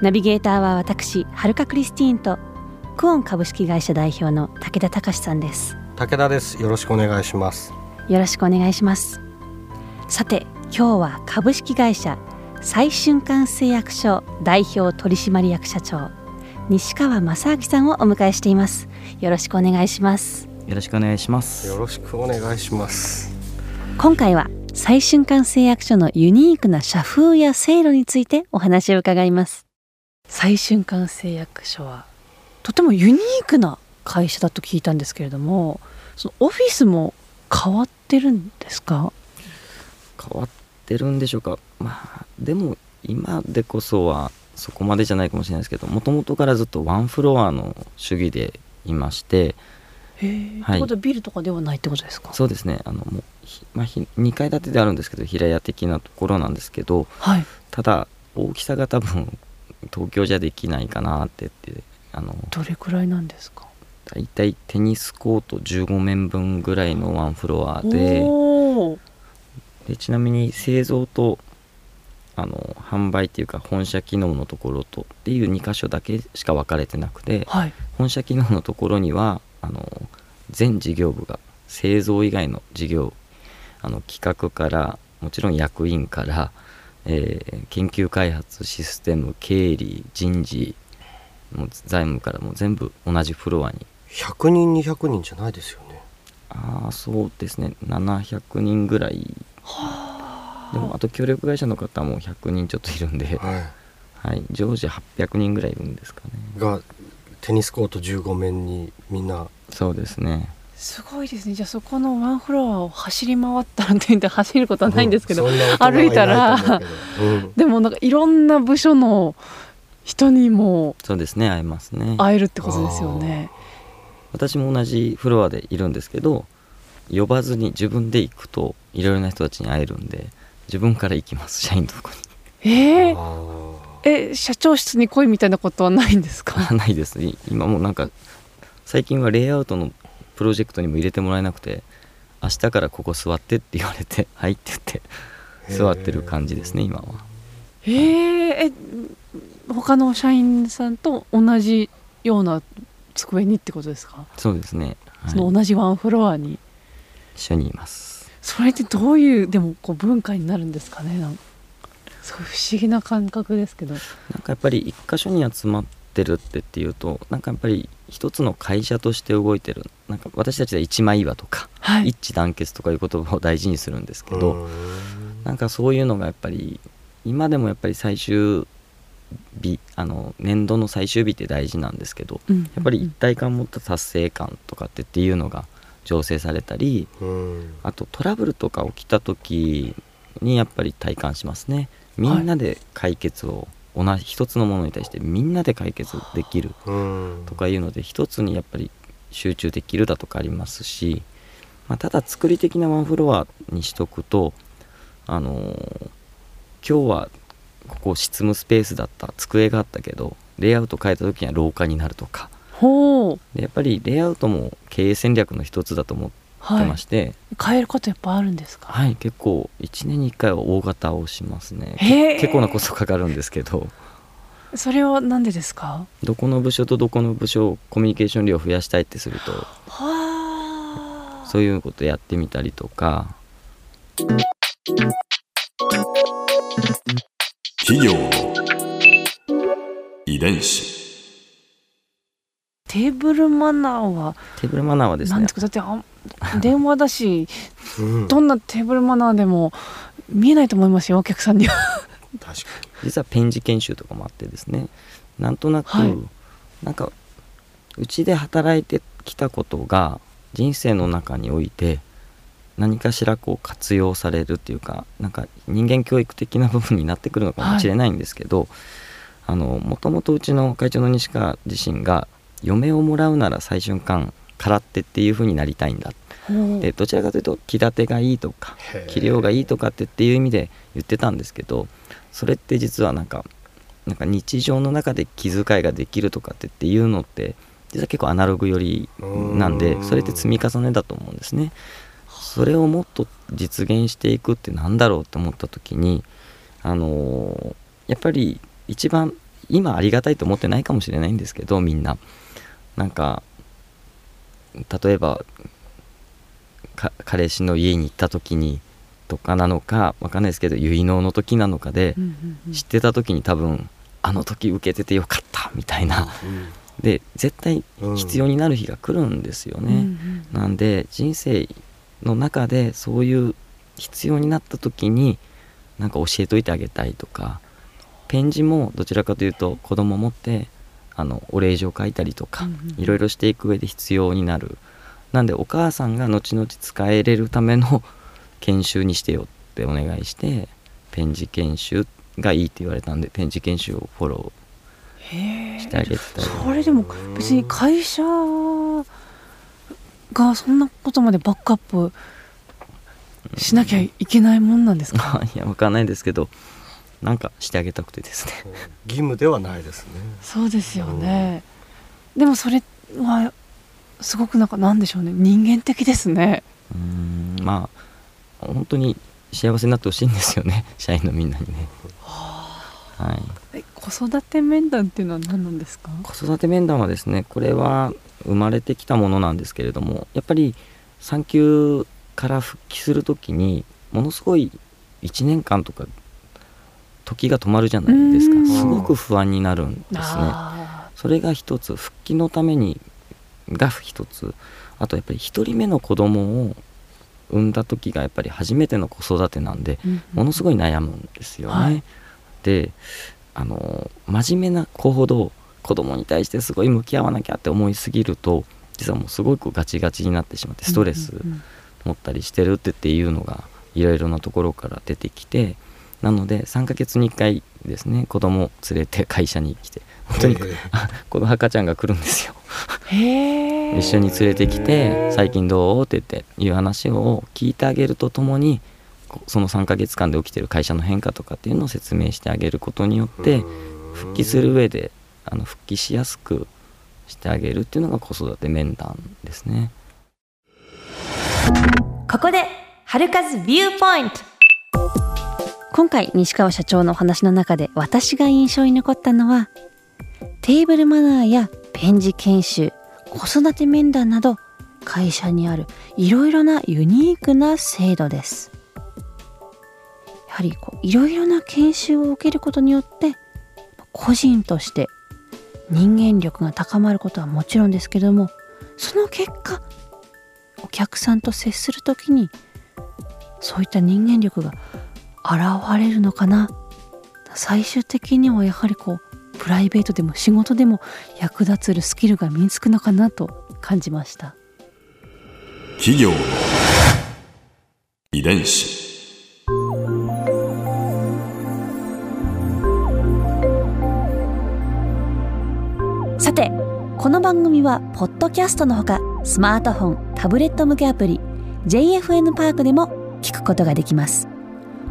ナビゲーターは私はるかクリスティーンとクオン株式会社代表の武田隆さんです。武田です。よろしくお願いします。よろしくお願いします。さて今日は株式会社最瞬間製薬所代表取締役社長西川正明さんをお迎えしています。よろしくお願いします。よろしくお願いします。よろしくお願いします。今回は最瞬間製薬所のユニークな社風や制度についてお話を伺います最瞬間製薬所はとてもユニークな会社だと聞いたんですけれどもそのオフィスも変わってるんですか？変わってるんでしょうか。まあでも今でこそはそこまでじゃないかもしれないですけどもともとからずっとワンフロアの主義でいましてへえ、はい。とはビルとかではないってことですか？そうですね。あのもうひ、まあ、ひ2階建てであるんですけど平屋的なところなんですけどはい。ただ大きさが多分東京じゃできないかなって言ってあのどれくらいなんですか？大体テニスコート15面分ぐらいのワンフロアででちなみに製造とあの販売っていうか本社機能のところとっていう2箇所だけしか分かれてなくてはい。本社機能のところにはあの全事業部が製造以外の事業あの企画からもちろん役員から、えー研究開発システム経理人事もう財務からもう全部同じフロアに。100人200人じゃないですよね。ああそうですね。700人ぐらい。でもあと協力会社の方も100人ちょっといるんで、ははい、常時800人ぐらいいるんですかね。いがテニスコート15面にみんな。そうですねすごいですね。じゃあそこのワンフロアを走り回ったらって言って走ることはないんですけど、うん。歩いたらうん。でもなんかいろんな部署の人にもそうですね。会えますね。会えるってことですよね。私も同じフロアでいるんですけど呼ばずに自分で行くといろいろな人たちに会えるんで自分から行きます社員のとこに。えー、あえ社長室に来いみたいなことはないんですか？あ ないですい今もうなんか最近はレイアウトのプロジェクトにも入れてもらえなくて明日からここ座ってって言われて「はい」って言って座ってる感じですね今は。えー、え他の社員さんと同じような机にってことですか、そうですね、はい。その同じワンフロアに。一緒にいます。それってどういうでもこう文化になるんですかね？なんかすごい不思議な感覚ですけど。なんかやっぱり一箇所に集まってるってっていうとなんかやっぱり一つの会社として動いてるなんか私たちで一枚岩とかはい。一致団結とかいう言葉を大事にするんですけーど、うん。なんかそういうのがやっぱり今でもやっぱり最終日あの年度の最終日って大事なんですけどうん。やっぱり一体感を持った達成感とかってっていうのが醸成されたりうん。あとトラブルとか起きた時にやっぱり体感しますね。みんなで解決を、同じ一つのものに対してみんなで解決できるうん。とかいうので一つにやっぱり集中できるだとかありますし、まあ、ただ作り的なワンフロアにしとくとあのー今日はここ執務スペースだった机があったけどレイアウト変えた時には廊下になるとか。でやっぱりレイアウトも経営戦略の一つだと思ってはいまして、変えることやっぱあるんですか？はい、結構1年に1回は大型をしますね。結構なコストかかるんですけどそれはなんでですか？どこの部署とどこの部署コミュニケーション量を増やしたいってするとはあ。そういうことやってみたりとか。企業の遺伝子。テーブルマナーはテーブルマナーはですね何ですか？だってあ電話だしうん。どんなテーブルマナーでも見えないと思いますよお客さんには。確か実はペン字研修とかもあってですねなんとなく、はい。なんかうちで働いてきたことが人生の中において何かしらこう活用されるっていうかなんか人間教育的な部分になってくるのかもしれないんですけど、あのもともとうちの会長の西川自身が嫁をもらうなら最瞬間空手っていう風になりたいんだでどちらかというと気立てがいいとかへー。器量がいいとかってっていう意味で言ってたんですけどそれって実はなんかなんか日常の中で気遣いができるとかってっていうのって実は結構アナログ寄りなんうん。でそれって積み重ねだと思うんですね。それをもっと実現していくってなんだろうと思った時にあのーやっぱり一番今ありがたいと思ってないかもしれないんですけどみんな。なんか例えばか彼氏の家に行った時にとかなのかわかんないですけど結納の時なのかで知ってた時に多分あの時受けててよかったみたいな。で絶対必要になる日が来るんですよね。なんで人生の中でそういう必要になった時になんか教えといてあげたいとかペン字もどちらかというと子供持ってあのお礼状書いたりとかいろいろしていく上で必要になるなんでお母さんが後々使えれるための 研修にしてよってお願いしてペン字研修がいいって言われたんでペン字研修をフォローしてあげてたり。それでも別に会社がそんなことまでバックアップしなきゃいけないもんなんですか？いやわかんないですけどなんかしてあげたくてですね。義務ではないですね。そうですよね。でもそれはすごくなんかなんでしょうね。人間的ですね。うーんまあ本当に幸せになってほしいんですよね。社員のみんなにね。はい、え子育て面談っていうのは何なんですか？子育て面談はですねこれは生まれてきたものなんですけれどもやっぱり産休から復帰する時にものすごい1年間とか時が止まるじゃないですか。うん。すごく不安になるんですね。あそれが一つ復帰のためにが一つ。あとやっぱり一人目の子供を産んだ時がやっぱり初めての子育てなんでーうん。ものすごい悩むんですよね。はい。であの真面目な子ほど子供に対してすごい向き合わなきゃって思いすぎると実はもうすごいこうガチガチになってしまってストレスうん。うん持ったりしてるってっていうのがいろいろなところから出てきてなので3ヶ月に1回ですね子供を連れて会社に来て本当にへー この赤ちゃんが来るんですよ。一緒に連れてきて「最近どう?」って言っていう話を聞いてあげるとともにこその3ヶ月間で起きてる会社の変化とかっていうのを説明してあげることによって復帰する上であの復帰しやすくしてあげるっていうのが子育て面談ですね。ここで春風ビューポイント今回西川社長のお話の中で私が印象に残ったのはテーブルマナーやペン字研修子育て面談など会社にあるいろいろなユニークな制度です。やはりこういろいろな研修を受けることによって個人として人間力が高まることはもちろんですけどもその結果お客さんと接するときにそういった人間力が現れるのかな？最終的にはやはりこうプライベートでも仕事でも役立つるスキルが身につくのかなと感じました。企業の遺伝子。さてこの番組はポッドキャストのほかスマートフォンタブレット向けアプリ JFN パークでも聞くことができます